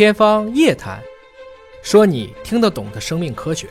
天方夜谭，说你听得懂的生命科学。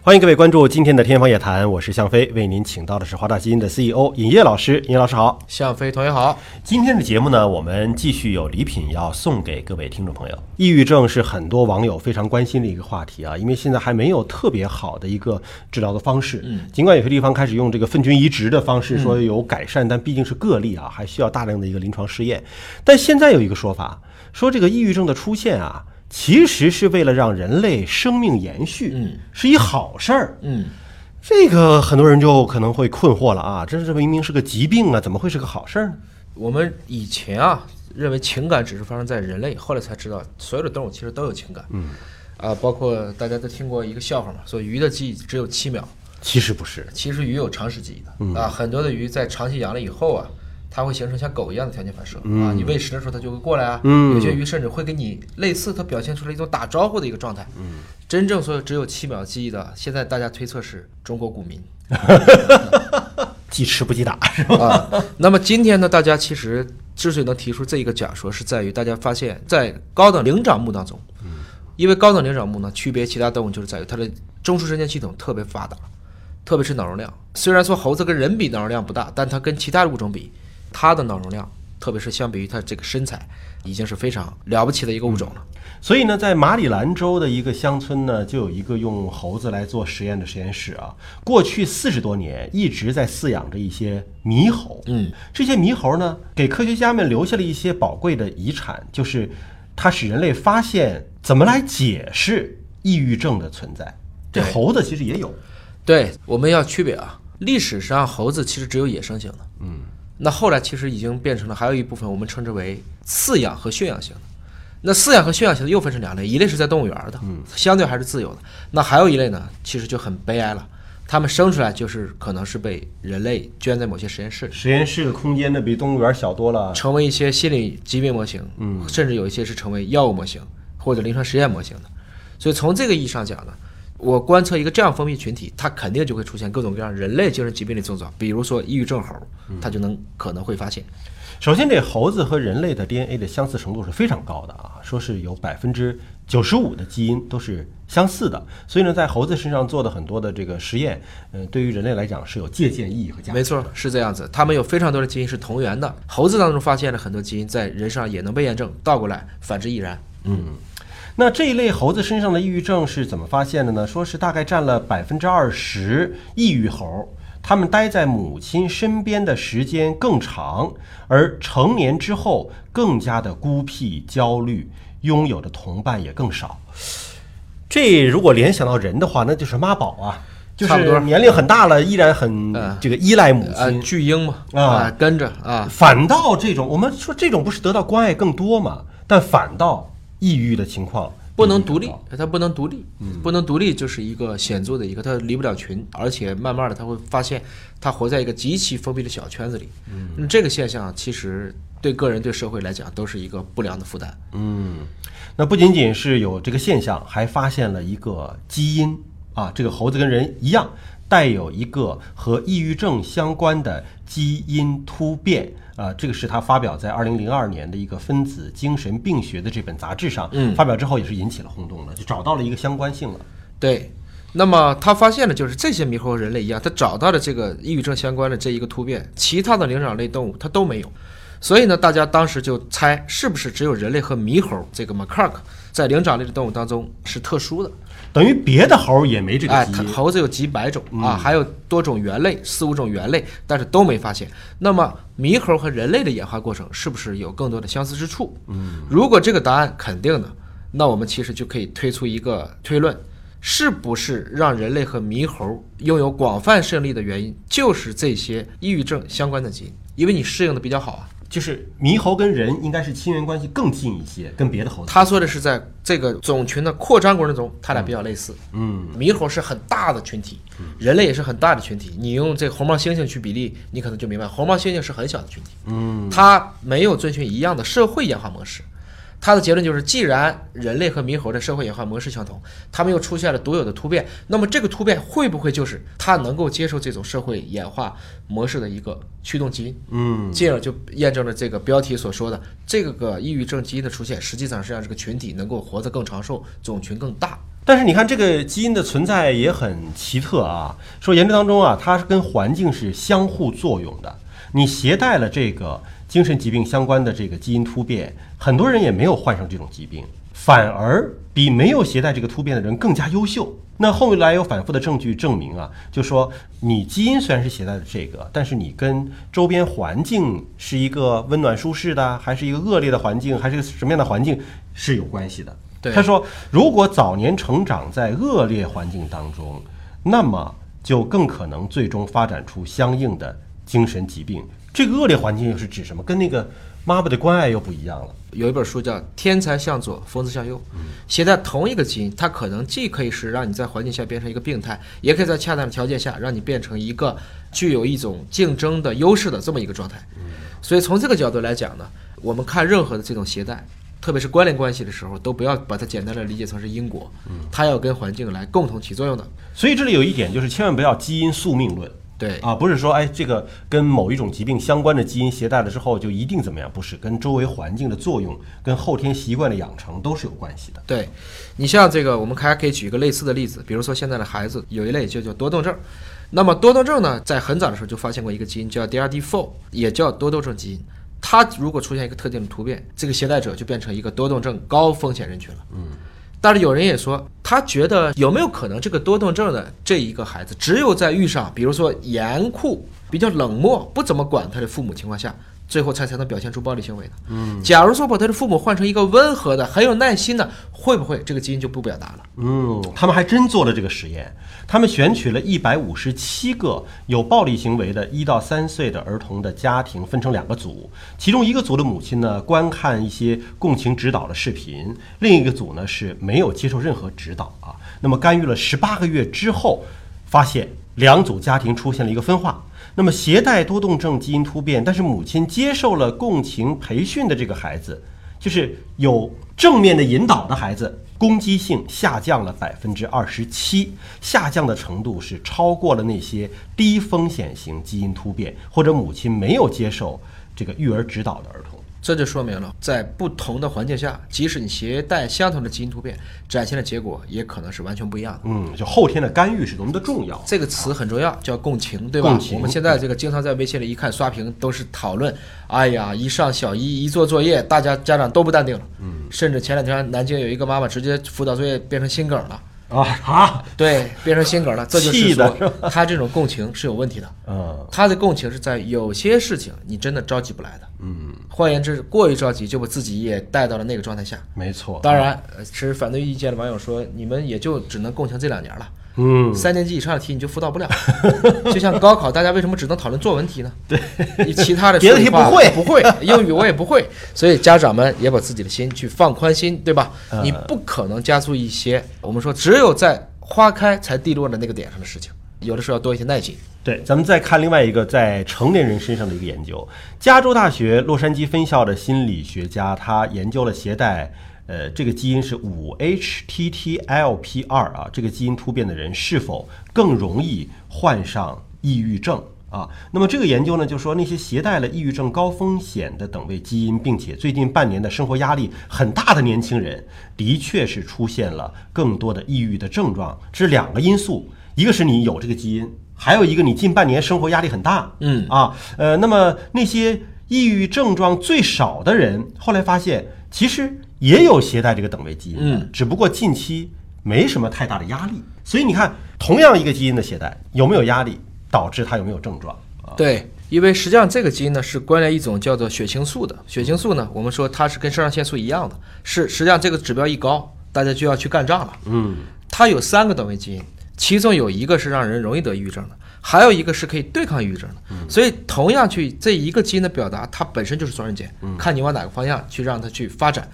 欢迎各位关注今天的《天方夜谭》，我是向飞，为您请到的是华大基因的 CEO 尹烨老师。尹烨老师好，向飞同学好。今天的节目呢，我们继续有礼品要送给各位听众朋友。抑郁症是很多网友非常关心的一个话题啊，因为现在还没有特别好的一个治疗的方式。嗯，尽管有些地方开始用这个粪菌移植的方式说有改善，但毕竟是个例啊，还需要大量的一个临床试验。但现在有一个说法，说这个抑郁症的出现啊。其实是为了让人类生命延续，嗯，是一好事儿，嗯，这个很多人就可能会困惑了啊，这这明明是个疾病啊，怎么会是个好事儿呢？我们以前啊认为情感只是发生在人类，后来才知道所有的动物其实都有情感，嗯，啊，包括大家都听过一个笑话嘛，说鱼的记忆只有七秒，其实不是，其实鱼有长时记忆的，嗯啊，很多的鱼在长期养了以后啊。它会形成像狗一样的条件反射啊！你喂食的时候，它就会过来啊。有些鱼甚至会跟你类似，它表现出来一种打招呼的一个状态。真正所有只有七秒记忆的，现在大家推测是中国股民，记吃不记打是吧？啊，那么今天呢，大家其实之所以能提出这一个假说，是在于大家发现，在高等灵长目当中，因为高等灵长目呢，区别其他动物就是在于它的中枢神经系统特别发达，特别是脑容量。虽然说猴子跟人比脑容量不大，但它跟其他的物种比。它的脑容量，特别是相比于它这个身材，已经是非常了不起的一个物种了。所以呢，在马里兰州的一个乡村呢，就有一个用猴子来做实验的实验室啊。过去四十多年一直在饲养着一些猕猴。嗯，这些猕猴呢，给科学家们留下了一些宝贵的遗产，就是它使人类发现怎么来解释抑郁症的存在。这猴子其实也有。对，我们要区别啊。历史上猴子其实只有野生型的。嗯。那后来其实已经变成了还有一部分我们称之为饲养和驯养型的。那饲养和驯养型的又分成两类，一类是在动物园的，嗯，相对还是自由的。那还有一类呢，其实就很悲哀了，他们生出来就是可能是被人类圈在某些实验室，实验室的空间呢比动物园小多了，成为一些心理疾病模型，嗯，甚至有一些是成为药物模型或者临床实验模型的。所以从这个意义上讲呢。我观测一个这样封闭群体，它肯定就会出现各种各样人类精神疾病的症状，比如说抑郁症猴，它就能可能会发现。首先，这猴子和人类的 DNA 的相似程度是非常高的啊，说是有百分之九十五的基因都是相似的。所以呢，在猴子身上做的很多的这个实验，嗯，对于人类来讲是有借鉴意义和价值。没错，是这样子。他们有非常多的基因是同源的，猴子当中发现了很多基因，在人上也能被验证，倒过来反之亦然。嗯。那这一类猴子身上的抑郁症是怎么发现的呢？说是大概占了百分之二十抑郁猴，他们待在母亲身边的时间更长，而成年之后更加的孤僻焦虑，拥有的同伴也更少。这如果联想到人的话，那就是妈宝啊，就是年龄很大了依然很这个依赖母亲，巨婴嘛啊，跟着啊。反倒这种，我们说这种不是得到关爱更多嘛？但反倒。抑郁的情况不能独立，他不能独立，不能独立就是一个显著的一个，他离不了群，而且慢慢的他会发现他活在一个极其封闭的小圈子里。嗯，这个现象其实对个人对社会来讲都是一个不良的负担。嗯，那不仅仅是有这个现象，还发现了一个基因啊，这个猴子跟人一样，带有一个和抑郁症相关的基因突变。啊，这个是他发表在二零零二年的一个分子精神病学的这本杂志上，嗯，发表之后也是引起了轰动了，就找到了一个相关性了。对，那么他发现了就是这些猕猴和人类一样，他找到了这个抑郁症相关的这一个突变，其他的灵长类动物它都没有。所以呢，大家当时就猜是不是只有人类和猕猴这个 macaque 在灵长类的动物当中是特殊的。等于别的猴也没这个基因，猴子有几百种啊，还有多种猿类，四五种猿类，但是都没发现。那么猕猴和人类的演化过程是不是有更多的相似之处？嗯，如果这个答案肯定的，那我们其实就可以推出一个推论：是不是让人类和猕猴拥有广泛适应力的原因，就是这些抑郁症相关的基因？因为你适应的比较好啊。就是猕猴跟人应该是亲缘关系更近一些，跟别的猴子。他说的是在这个种群的扩张过程中，它俩比较类似。嗯，猕猴是很大的群体，人类也是很大的群体。你用这红毛猩猩去比例，你可能就明白，红毛猩猩是很小的群体。嗯，它没有遵循一样的社会演化模式，他的结论就是，既然人类和猕猴的社会演化模式相同，他们又出现了独有的突变，那么这个突变会不会就是它能够接受这种社会演化模式的一个驱动基因？嗯，进而就验证了这个标题所说的这个个抑郁症基因的出现，实际上是让这个群体能够活得更长寿，种群更大。但是你看，这个基因的存在也很奇特啊。说研究当中啊，它是跟环境是相互作用的。你携带了这个精神疾病相关的这个基因突变，很多人也没有患上这种疾病，反而比没有携带这个突变的人更加优秀。那后来有反复的证据证明啊，就说你基因虽然是携带的这个，但是你跟周边环境是一个温暖舒适的，还是一个恶劣的环境，还是一个什么样的环境是有关系的。他说，如果早年成长在恶劣环境当中，那么就更可能最终发展出相应的精神疾病。这个恶劣环境又是指什么？跟那个妈妈的关爱又不一样了。有一本书叫《天才向左，疯子向右》，携带同一个基因，它可能既可以是让你在环境下变成一个病态，也可以在恰当的条件下让你变成一个具有一种竞争的优势的这么一个状态。所以从这个角度来讲呢，我们看任何的这种携带，特别是关联关系的时候，都不要把它简单的理解成是因果，它要跟环境来共同起作用的。所以这里有一点就是，千万不要基因宿命论。对，啊，不是说哎，这个跟某一种疾病相关的基因携带了之后就一定怎么样？不是，跟周围环境的作用、跟后天习惯的养成都是有关系的。对，你像这个，我们还可以举一个类似的例子，比如说现在的孩子有一类就叫多动症。那么多动症呢，在很早的时候就发现过一个基因叫 DRD4，也叫多动症基因。它如果出现一个特定的突变，这个携带者就变成一个多动症高风险人群了。嗯。但是有人也说，他觉得有没有可能这个多动症的这一个孩子，只有在遇上比如说严酷、比较冷漠、不怎么管他的父母情况下，最后才才能表现出暴力行为的。嗯，假如说把他的父母换成一个温和的、很有耐心的，会不会这个基因就不表达了？嗯，他们还真做了这个实验。他们选取了一百五十七个有暴力行为的一到三岁的儿童的家庭，分成两个组，其中一个组的母亲呢观看一些共情指导的视频，另一个组呢是没有接受任何指导啊。那么干预了十八个月之后，发现两组家庭出现了一个分化。那么携带多动症基因突变，但是母亲接受了共情培训的这个孩子，就是有正面的引导的孩子。攻击性下降了百分之二十七，下降的程度是超过了那些低风险型基因突变或者母亲没有接受这个育儿指导的儿童。这就说明了，在不同的环境下，即使你携带相同的基因突变，展现的结果也可能是完全不一样的。嗯，就后天的干预是多么的重要。这个词很重要，叫共情，对吧？共情我们现在这个经常在微信里一看刷屏，都是讨论。哎呀，一上小一，一做作业，大家家长都不淡定了。嗯，甚至前两天南京有一个妈妈直接辅导作业变成心梗了。啊啊！对，变成心梗了，这就是说他这种共情是有问题的。嗯，他的共情是在有些事情你真的着急不来的。嗯，换言之，过于着急就把自己也带到了那个状态下。没错。当然，呃持反对意见的网友说，你们也就只能共情这两年了。嗯，三年级以上的题你就辅导不了，就像高考，大家为什么只能讨论作文题呢？对，你其他的别的题不会 不会，英语我也不会，所以家长们也把自己的心去放宽心，对吧？嗯你不可能加速一些我们说只有在花开才地落的那个点上的事情，有的时候要多一些耐心。对，咱们再看另外一个在成年人身上的一个研究，加州大学洛杉矶分校的心理学家，他研究了携带。呃，这个基因是五 HTTLP 二啊，这个基因突变的人是否更容易患上抑郁症啊？那么这个研究呢，就说那些携带了抑郁症高风险的等位基因，并且最近半年的生活压力很大的年轻人，的确是出现了更多的抑郁的症状。这是两个因素，一个是你有这个基因，还有一个你近半年生活压力很大。嗯啊，呃，那么那些抑郁症状最少的人，后来发现其实也有携带这个等位基因只不过近期没什么太大的压力。所以你看，同样一个基因的携带，有没有压力，导致它有没有症状啊？对，因为实际上这个基因呢是关联一种叫做血清素的。血清素呢，我们说它是跟肾上腺素一样的，是实际上这个指标一高，大家就要去干仗了。嗯，它有三个等位基因，其中有一个是让人容易得抑郁症的，还有一个是可以对抗抑郁症的。所以同样去这一个基因的表达，它本身就是双刃剑，看你往哪个方向去让它去发展。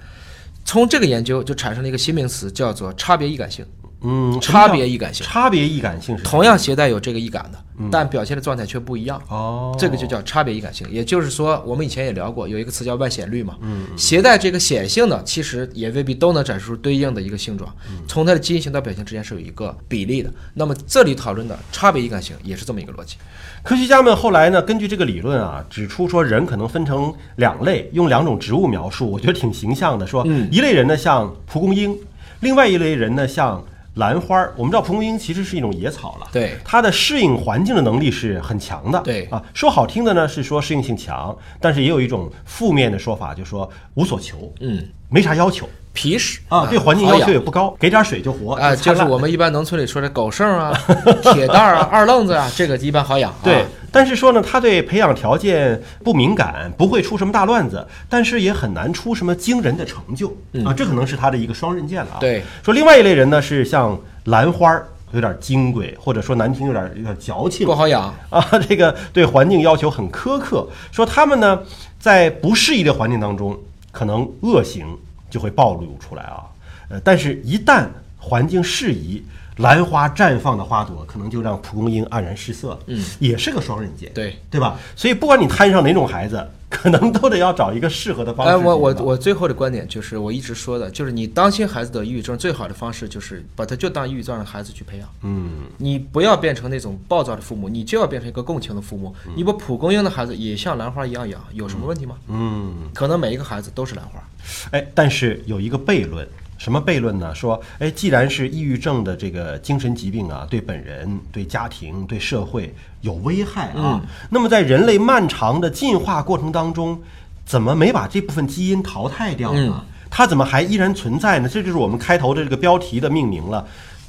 从这个研究就产生了一个新名词，叫做差别易感性。嗯，差别易感性差别易感性是同样携带有这个易感的，但表现的状态却不一样。哦，这个就叫差别易感性，也就是说，我们以前也聊过，有一个词叫外显率嘛。嗯，携带这个显性的，其实也未必都能展示出对应的一个性状，从它的基因型到表现之间是有一个比例的。那么这里讨论的差别易感性也是这么一个逻辑。科学家们后来呢，根据这个理论啊，指出说人可能分成两类，用两种植物描述，我觉得挺形象的。说一类人呢像蒲公英，另外一类人呢像兰花儿。我们知道蒲公英其实是一种野草了，对。它的适应环境的能力是很强的。对。啊，说好听的呢是说适应性强，但是也有一种负面的说法，就说无所求，嗯，没啥要求。皮实。啊，对环境要求也不高，给点水就活啊，就是我们一般农村里说的狗剩啊、铁蛋儿啊、二愣子啊，这个一般好养。啊。对，，但是说呢，他对培养条件不敏感，不会出什么大乱子，但是也很难出什么惊人的成就、啊，这可能是他的一个双刃剑了啊。嗯对，说另外一类人呢是像兰花儿，有点金贵，或者说难听有点有点矫情不好养。啊，这个对环境要求很苛刻。说他们呢在不适宜的环境当中，可能恶行就会暴露出来啊。呃，但是一旦环境适宜，兰花绽放的花朵可能就让蒲公英黯然失色了。嗯，也是个双刃剑。对，对吧？所以不管你摊上哪种孩子，可能都得要找一个适合的方式哎。我我我最后的观点就是我一直说的，就是你当心孩子得抑郁症最好的方式就是把他就当抑郁症的孩子去培养。嗯，你不要变成那种暴躁的父母，你就要变成一个共情的父母。你把蒲公英的孩子也像兰花一样养，有什么问题吗？嗯，可能每一个孩子都是兰花。哎，但是有一个悖论，什么悖论呢？说，哎，既然是抑郁症的这个精神疾病啊，对本人、对家庭、对社会有危害啊，那么在人类漫长的进化过程当中，怎么没把这部分基因淘汰掉呢？它怎么还依然存在呢？这就是我们开头的这个标题的命名了。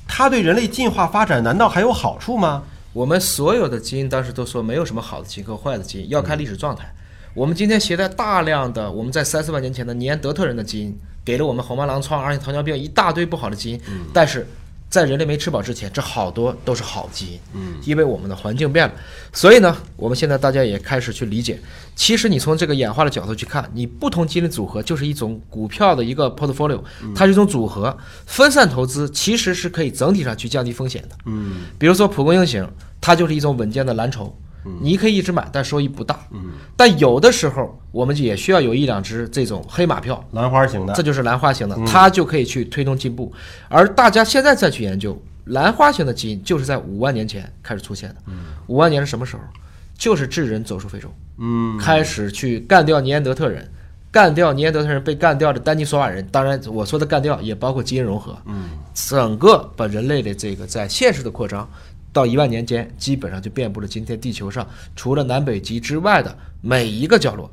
它对人类进化发展难道还有好处吗？我们所有的基因当时都说没有什么好的基因和坏的基因，要看历史状态。我们今天携带大量的我们在三四万年前的尼安德特人的基因，给了我们红斑狼疮、二型糖尿病一大堆不好的基因，但是在人类没吃饱之前，这好多都是好基因，嗯，因为我们的环境变了，所以呢，我们现在大家也开始去理解，其实你从这个演化的角度去看，你不同基因的组合就是一种股票的一个 portfolio，它是一种组合，分散投资其实是可以整体上去降低风险的，嗯。比如说蒲公英型，它就是一种稳健的蓝筹，你可以一直买，但收益不大。嗯但有的时候我们也需要有一两只这种黑马票，兰花型的这，就是兰花型的，它就可以去推动进步。而大家现在再去研究兰花型的基因，就是在五万年前开始出现的。五万年是什么时候？就是智人走出非洲，嗯开始去干掉尼安德特人。干掉尼安德特人被干掉的丹尼索瓦人，当然我说的干掉也包括基因融合，嗯，整个把人类的这个在现实的扩张，到一万年间，基本上就遍布了今天地球上除了南北极之外的每一个角落。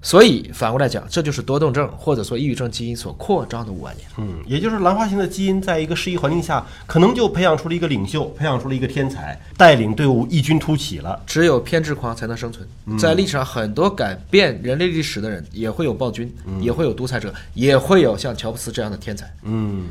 所以反过来讲，这就是多动症或者说抑郁症基因所扩张的五万年。嗯，也就是兰花型的基因，在一个适宜环境下，可能就培养出了一个领袖，培养出了一个天才，带领队伍异军突起了。只有偏执狂才能生存。在历史上，很多改变人类历史的人，也会有暴君，也会有独裁者，也会有像乔布斯这样的天才。嗯，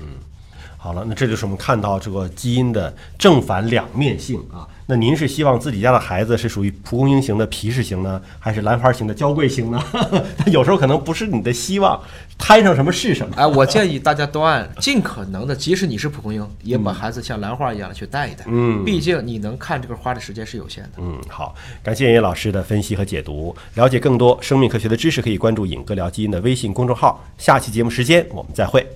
好了，那这就是我们看到这个基因的正反两面性啊。那您是希望自己家的孩子是属于蒲公英型的皮实型呢，还是兰花型的娇贵型呢？有时候可能不是你的希望，摊上什么是什么。哎，我建议大家都按尽可能的，即使你是蒲公英，也把孩子像兰花一样的去带一带。嗯毕竟你能看这个花的时间是有限的。嗯，好，感谢叶老师的分析和解读。了解更多生命科学的知识，可以关注“尹哥聊基因”的微信公众号。下期节目时间我们再会。